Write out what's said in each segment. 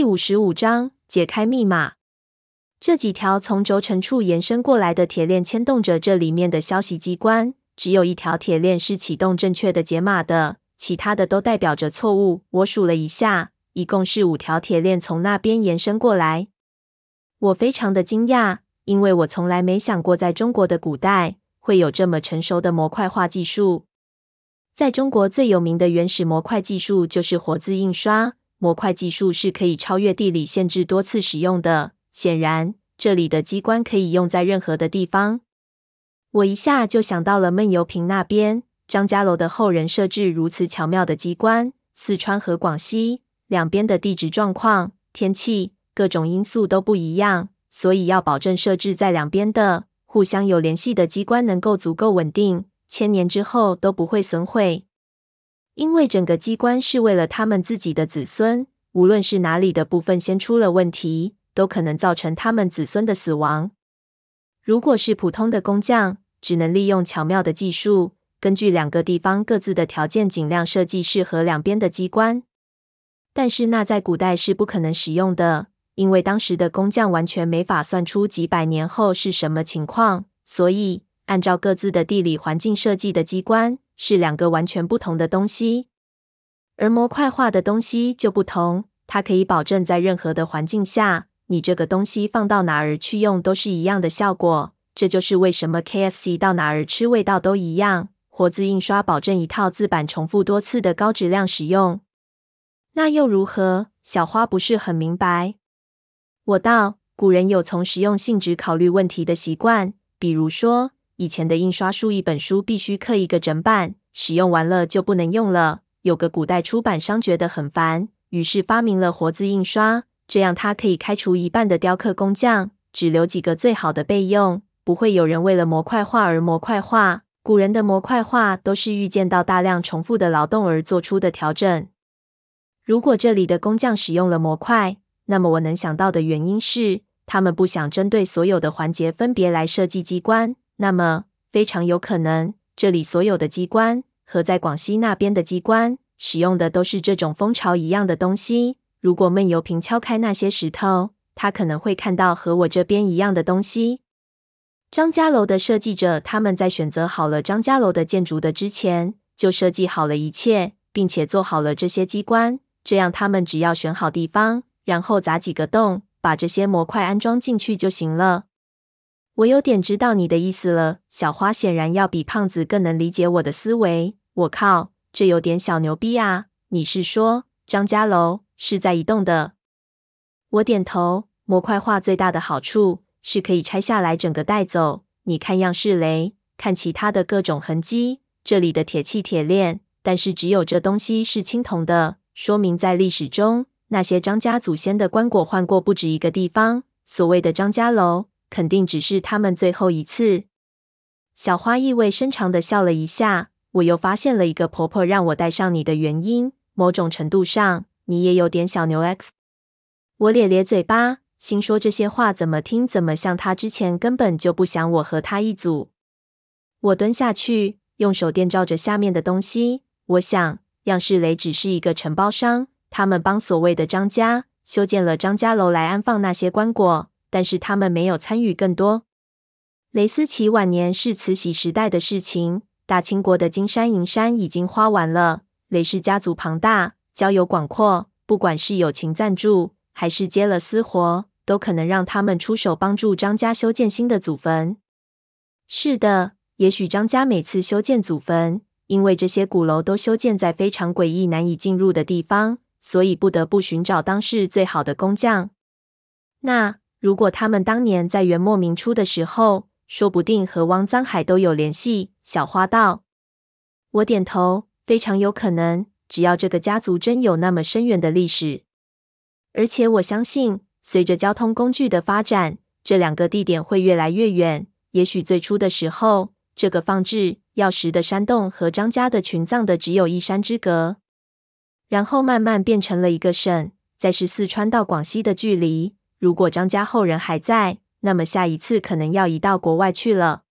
第五十五章解开密码。这几条从轴承处延伸过来的铁链牵动着这里面的消息机关，只有一条铁链是启动正确的解码的，其他的都代表着错误。我数了一下，一共是五条铁链从那边延伸过来。我非常的惊讶，因为我从来没想过在中国的古代会有这么成熟的模块化技术。在中国最有名的原始模块技术就是活字印刷。模块技术是可以超越地理限制多次使用的。显然，这里的机关可以用在任何的地方。我一下就想到了闷油瓶那边，张家楼的后人设置如此巧妙的机关。四川和广西两边的地质状况、天气各种因素都不一样，所以要保证设置在两边的互相有联系的机关能够足够稳定。千年之后都不会损毁，因为整个机关是为了他们自己的子孙。无论是哪里的部分先出了问题，都可能造成他们子孙的死亡。如果是普通的工匠，只能利用巧妙的技术，根据两个地方各自的条件，尽量设计适合两边的机关。但是那在古代是不可能使用的，因为当时的工匠完全没法算出几百年后是什么情况，所以。按照各自的地理环境设计的机关是两个完全不同的东西，而模块化的东西就不同，它可以保证在任何的环境下，你这个东西放到哪儿去用都是一样的效果。这就是为什么 KFC 到哪儿吃味道都一样。活字印刷保证一套字板重复多次的高质量使用，那又如何？小花不是很明白。我道，古人有从实用性质考虑问题的习惯，比如说。以前的印刷术，一本书必须刻一个整版，使用完了就不能用了。有个古代出版商觉得很烦，于是发明了活字印刷，这样他可以开除一半的雕刻工匠，只留几个最好的备用，不会有人为了模块化而模块化。古人的模块化都是预见到大量重复的劳动而做出的调整。如果这里的工匠使用了模块，那么我能想到的原因是，他们不想针对所有的环节分别来设计机关。那么非常有可能，这里所有的机关和在广西那边的机关使用的都是这种蜂巢一样的东西。如果闷油瓶敲开那些石头，他可能会看到和我这边一样的东西。张家楼的设计者，他们在选择好了张家楼的建筑的之前，就设计好了一切，并且做好了这些机关。这样他们只要选好地方，然后砸几个洞，把这些模块安装进去就行了。我有点知道你的意思了。小花显然要比胖子更能理解我的思维。我靠，这有点小牛逼啊！你是说张家楼是在移动的？我点头。模块化最大的好处是可以拆下来整个带走。你看样式雷，看其他的各种痕迹，这里的铁器铁链，但是只有这东西是青铜的，说明在历史中那些张家祖先的棺椁换过不止一个地方。所谓的张家楼。肯定只是他们最后一次。小花意味深长的笑了一下。我又发现了一个婆婆让我带上你的原因。某种程度上，你也有点小牛 X。我咧咧嘴巴，心说这些话怎么听怎么像她之前根本就不想我和她一组。我蹲下去，用手电照着下面的东西。我想，样式雷只是一个承包商，他们帮所谓的张家修建了张家楼来安放那些棺椁。但是他们没有参与更多。雷思齐晚年是慈禧时代的事情，大清国的金山银山已经花完了。雷氏家族庞大，交友广阔，不管是友情赞助，还是接了私活，都可能让他们出手帮助张家修建新的祖坟。是的，也许张家每次修建祖坟，因为这些古楼都修建在非常诡异、难以进入的地方，所以不得不寻找当时最好的工匠。那。如果他们当年在元末明初的时候，说不定和汪臧海都有联系。小花道，我点头，非常有可能。只要这个家族真有那么深远的历史，而且我相信，随着交通工具的发展，这两个地点会越来越远。也许最初的时候，这个放置药石的山洞和张家的群葬的只有一山之隔，然后慢慢变成了一个省，再是四川到广西的距离。如果张家后人还在，那么下一次可能要移到国外去了。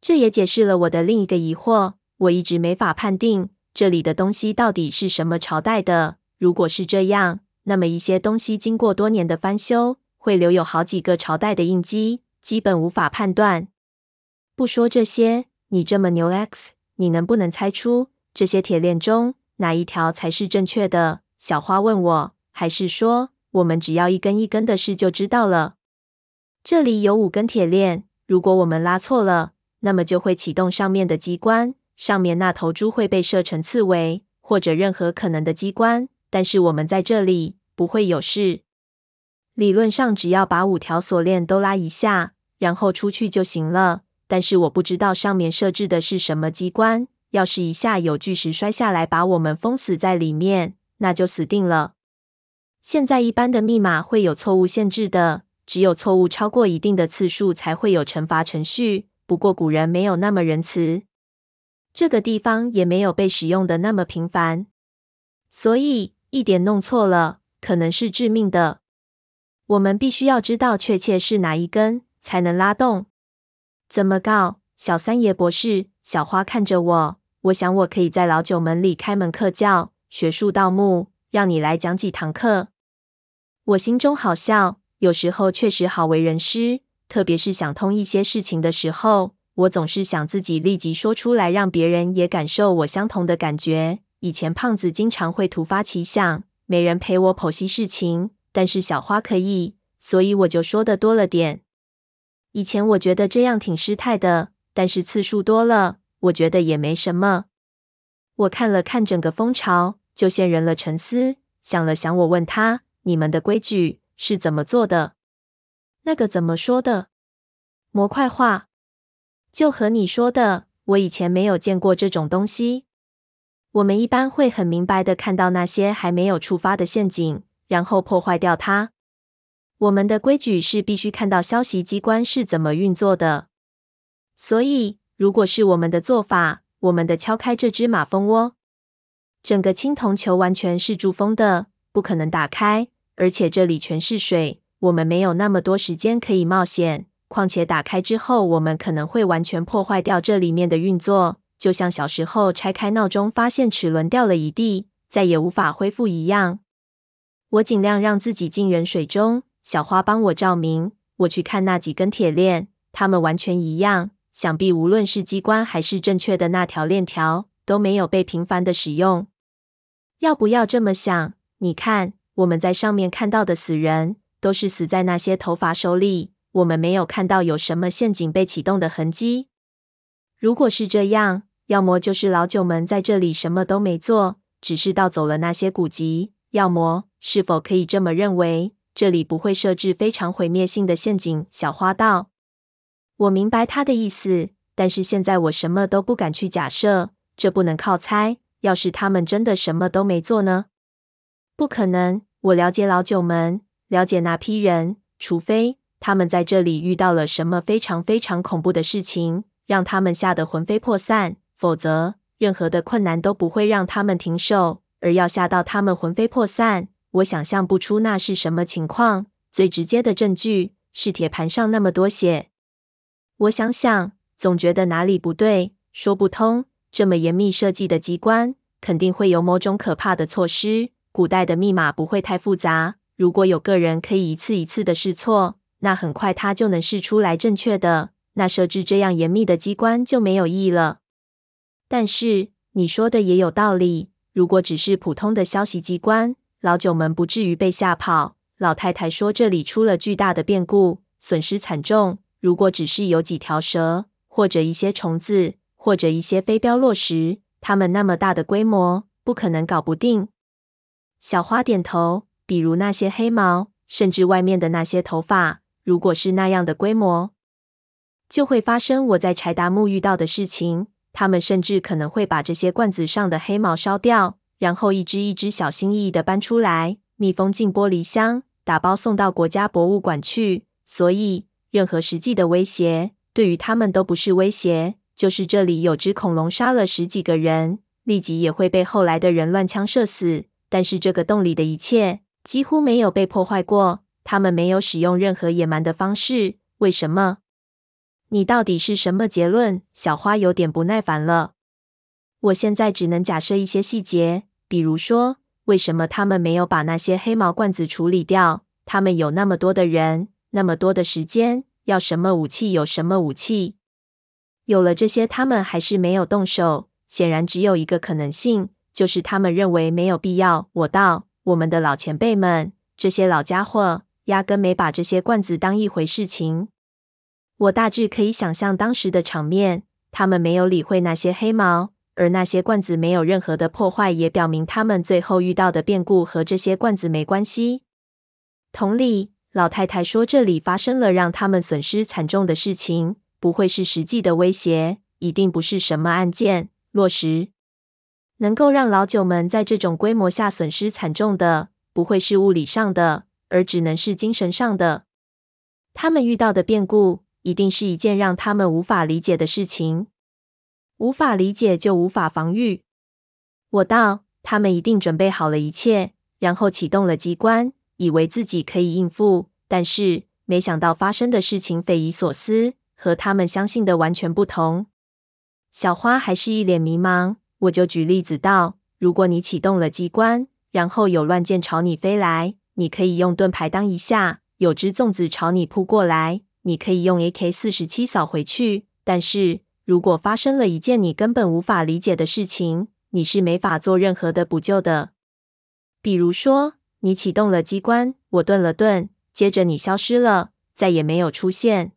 这也解释了我的另一个疑惑：我一直没法判定这里的东西到底是什么朝代的。如果是这样，那么一些东西经过多年的翻修，会留有好几个朝代的印记，基本无法判断。不说这些，你这么牛 X，你能不能猜出这些铁链中哪一条才是正确的？小花问我，还是说我们只要一根一根的试就知道了？这里有五根铁链，如果我们拉错了，那么就会启动上面的机关，上面那头猪会被射成刺猬，或者任何可能的机关。但是我们在这里不会有事。理论上，只要把五条锁链都拉一下，然后出去就行了。但是我不知道上面设置的是什么机关。要是一下有巨石摔下来，把我们封死在里面，那就死定了。现在一般的密码会有错误限制的，只有错误超过一定的次数才会有惩罚程序。不过古人没有那么仁慈，这个地方也没有被使用的那么频繁，所以一点弄错了，可能是致命的。我们必须要知道确切是哪一根才能拉动。怎么告？小三爷博士，小花看着我，我想我可以在老九门里开门课教学术盗墓，让你来讲几堂课。我心中好笑，有时候确实好为人师，特别是想通一些事情的时候，我总是想自己立即说出来，让别人也感受我相同的感觉。以前胖子经常会突发奇想，没人陪我剖析事情，但是小花可以，所以我就说得多了点。以前我觉得这样挺失态的，但是次数多了，我觉得也没什么。我看了看整个蜂巢，就陷入了沉思。想了想，我问他：“你们的规矩是怎么做的？”那个怎么说的？模块化。就和你说的，我以前没有见过这种东西。我们一般会很明白的看到那些还没有触发的陷阱，然后破坏掉它。我们的规矩是必须看到消息机关是怎么运作的，所以如果是我们的做法，我们的敲开这只马蜂窝，整个青铜球完全是铸封的，不可能打开，而且这里全是水，我们没有那么多时间可以冒险。况且打开之后，我们可能会完全破坏掉这里面的运作，就像小时候拆开闹钟，发现齿轮掉了一地，再也无法恢复一样。我尽量让自己浸人水中。小花帮我照明，我去看那几根铁链，它们完全一样。想必无论是机关还是正确的那条链条，都没有被频繁的使用。要不要这么想？你看，我们在上面看到的死人，都是死在那些头发手里。我们没有看到有什么陷阱被启动的痕迹。如果是这样，要么就是老九门在这里什么都没做，只是盗走了那些古籍；要么，是否可以这么认为？这里不会设置非常毁灭性的陷阱，小花道。我明白他的意思，但是现在我什么都不敢去假设，这不能靠猜。要是他们真的什么都没做呢？不可能。我了解老九门，了解那批人，除非他们在这里遇到了什么非常非常恐怖的事情，让他们吓得魂飞魄散，否则任何的困难都不会让他们停手。而要吓到他们魂飞魄散。我想象不出那是什么情况。最直接的证据是铁盘上那么多血。我想想，总觉得哪里不对，说不通。这么严密设计的机关，肯定会有某种可怕的措施。古代的密码不会太复杂。如果有个人可以一次一次的试错，那很快他就能试出来正确的。那设置这样严密的机关就没有意义了。但是你说的也有道理。如果只是普通的消息机关，老九门不至于被吓跑。老太太说：“这里出了巨大的变故，损失惨重。如果只是有几条蛇，或者一些虫子，或者一些飞镖落石，它们那么大的规模，不可能搞不定。”小花点头。比如那些黑毛，甚至外面的那些头发，如果是那样的规模，就会发生我在柴达木遇到的事情。他们甚至可能会把这些罐子上的黑毛烧掉。然后一只一只小心翼翼地搬出来，密封进玻璃箱，打包送到国家博物馆去。所以，任何实际的威胁对于他们都不是威胁。就是这里有只恐龙杀了十几个人，立即也会被后来的人乱枪射死。但是这个洞里的一切几乎没有被破坏过，他们没有使用任何野蛮的方式。为什么？你到底是什么结论？小花有点不耐烦了。我现在只能假设一些细节。比如说，为什么他们没有把那些黑毛罐子处理掉？他们有那么多的人，那么多的时间，要什么武器有什么武器。有了这些，他们还是没有动手。显然，只有一个可能性，就是他们认为没有必要。我道：我们的老前辈们，这些老家伙压根没把这些罐子当一回事情。我大致可以想象当时的场面，他们没有理会那些黑毛。而那些罐子没有任何的破坏，也表明他们最后遇到的变故和这些罐子没关系。同理，老太太说这里发生了让他们损失惨重的事情，不会是实际的威胁，一定不是什么案件落实，能够让老九们在这种规模下损失惨重的，不会是物理上的，而只能是精神上的。他们遇到的变故，一定是一件让他们无法理解的事情。无法理解就无法防御。我道，他们一定准备好了一切，然后启动了机关，以为自己可以应付。但是没想到发生的事情匪夷所思，和他们相信的完全不同。小花还是一脸迷茫。我就举例子道：如果你启动了机关，然后有乱箭朝你飞来，你可以用盾牌挡一下；有只粽子朝你扑过来，你可以用 AK-47 扫回去。但是如果发生了一件你根本无法理解的事情，你是没法做任何的补救的。比如说，你启动了机关，我顿了顿，接着你消失了，再也没有出现。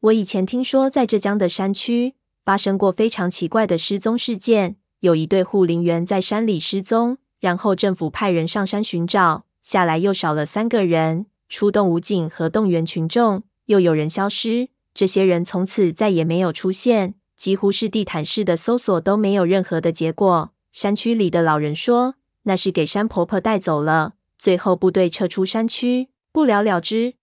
我以前听说，在浙江的山区发生过非常奇怪的失踪事件，有一对护林员在山里失踪，然后政府派人上山寻找，下来又少了三个人，出动武警和动员群众，又有人消失。这些人从此再也没有出现，几乎是地毯式的搜索都没有任何的结果。山区里的老人说，那是给山婆婆带走了。最后部队撤出山区，不了了之。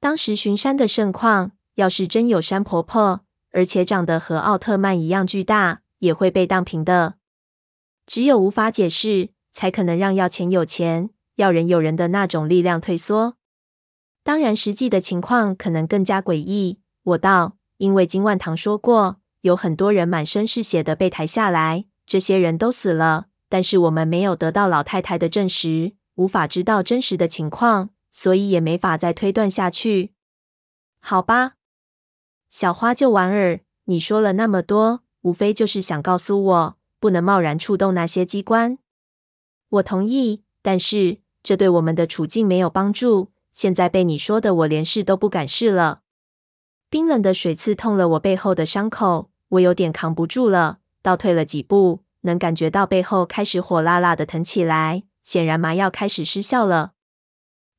当时巡山的盛况，要是真有山婆婆，而且长得和奥特曼一样巨大，也会被荡平的。只有无法解释，才可能让要钱有钱，要人有人的那种力量退缩。当然，实际的情况可能更加诡异。我道，因为金万堂说过，有很多人满身是血的被抬下来，这些人都死了，但是我们没有得到老太太的证实，无法知道真实的情况，所以也没法再推断下去。好吧，小花救完儿，你说了那么多，无非就是想告诉我，不能贸然触动那些机关。我同意，但是这对我们的处境没有帮助。现在被你说的，我连试都不敢试了。冰冷的水刺痛了我背后的伤口，我有点扛不住了，倒退了几步，能感觉到背后开始火辣辣的疼起来，显然麻药开始失效了。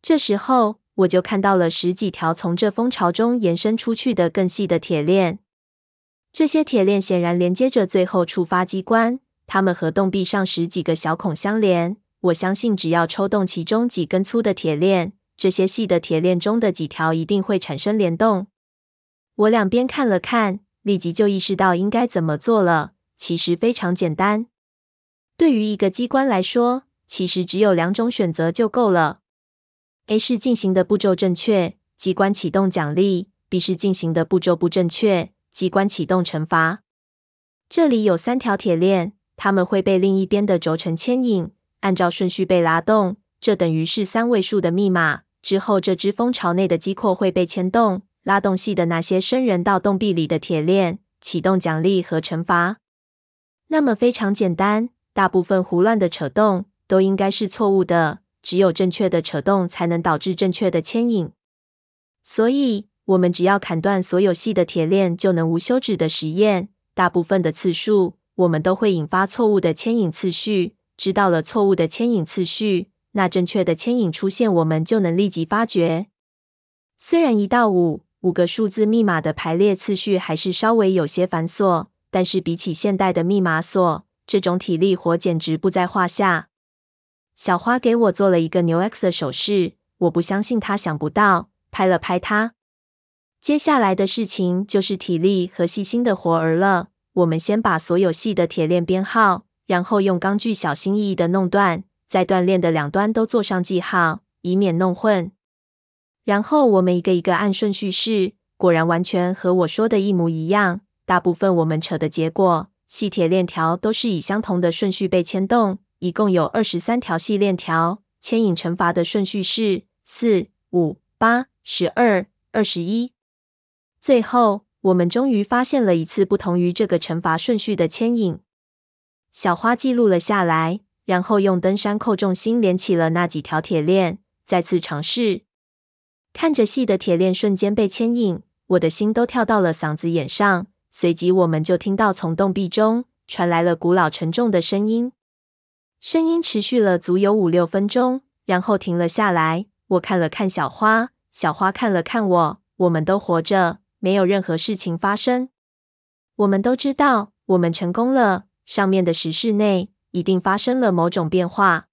这时候，我就看到了十几条从这蜂巢中延伸出去的更细的铁链，这些铁链显然连接着最后触发机关，它们和洞壁上十几个小孔相连。我相信，只要抽动其中几根粗的铁链，这些细的铁链中的几条一定会产生联动。我两边看了看，立即就意识到应该怎么做了。其实非常简单。对于一个机关来说，其实只有两种选择就够了：A 是进行的步骤正确，机关启动奖励；B 是进行的步骤不正确，机关启动惩罚。这里有三条铁链，它们会被另一边的轴承牵引，按照顺序被拉动。这等于是三位数的密码。之后，这只蜂巢内的机括会被牵动。拉动系的那些生人到洞壁里的铁链，启动奖励和惩罚。那么非常简单，大部分胡乱的扯动都应该是错误的，只有正确的扯动才能导致正确的牵引。所以，我们只要砍断所有细的铁链，就能无休止的实验。大部分的次数，我们都会引发错误的牵引次序。知道了错误的牵引次序，那正确的牵引出现，我们就能立即发觉。虽然一到五。五个数字密码的排列次序还是稍微有些繁琐，但是比起现代的密码锁，这种体力活简直不在话下。小花给我做了一个牛 X 的手势，我不相信她想不到，拍了拍她。接下来的事情就是体力和细心的活儿了。我们先把所有细的铁链编号，然后用钢锯小心翼翼的弄断，在断链的两端都做上记号，以免弄混。然后我们一个一个按顺序试，果然完全和我说的一模一样。大部分我们扯的结果，细铁链条都是以相同的顺序被牵动，一共有二十三条细链条，牵引惩罚的顺序是四、五、八、十二、二十一。最后，我们终于发现了一次不同于这个惩罚顺序的牵引。小花记录了下来，然后用登山扣重心连起了那几条铁链，再次尝试。看着细的铁链瞬间被牵引，我的心都跳到了嗓子眼上。随即，我们就听到从洞壁中传来了古老沉重的声音。声音持续了足有五六分钟，然后停了下来。我看了看小花，小花看了看我。我们都活着，没有任何事情发生。我们都知道，我们成功了。上面的石室内一定发生了某种变化。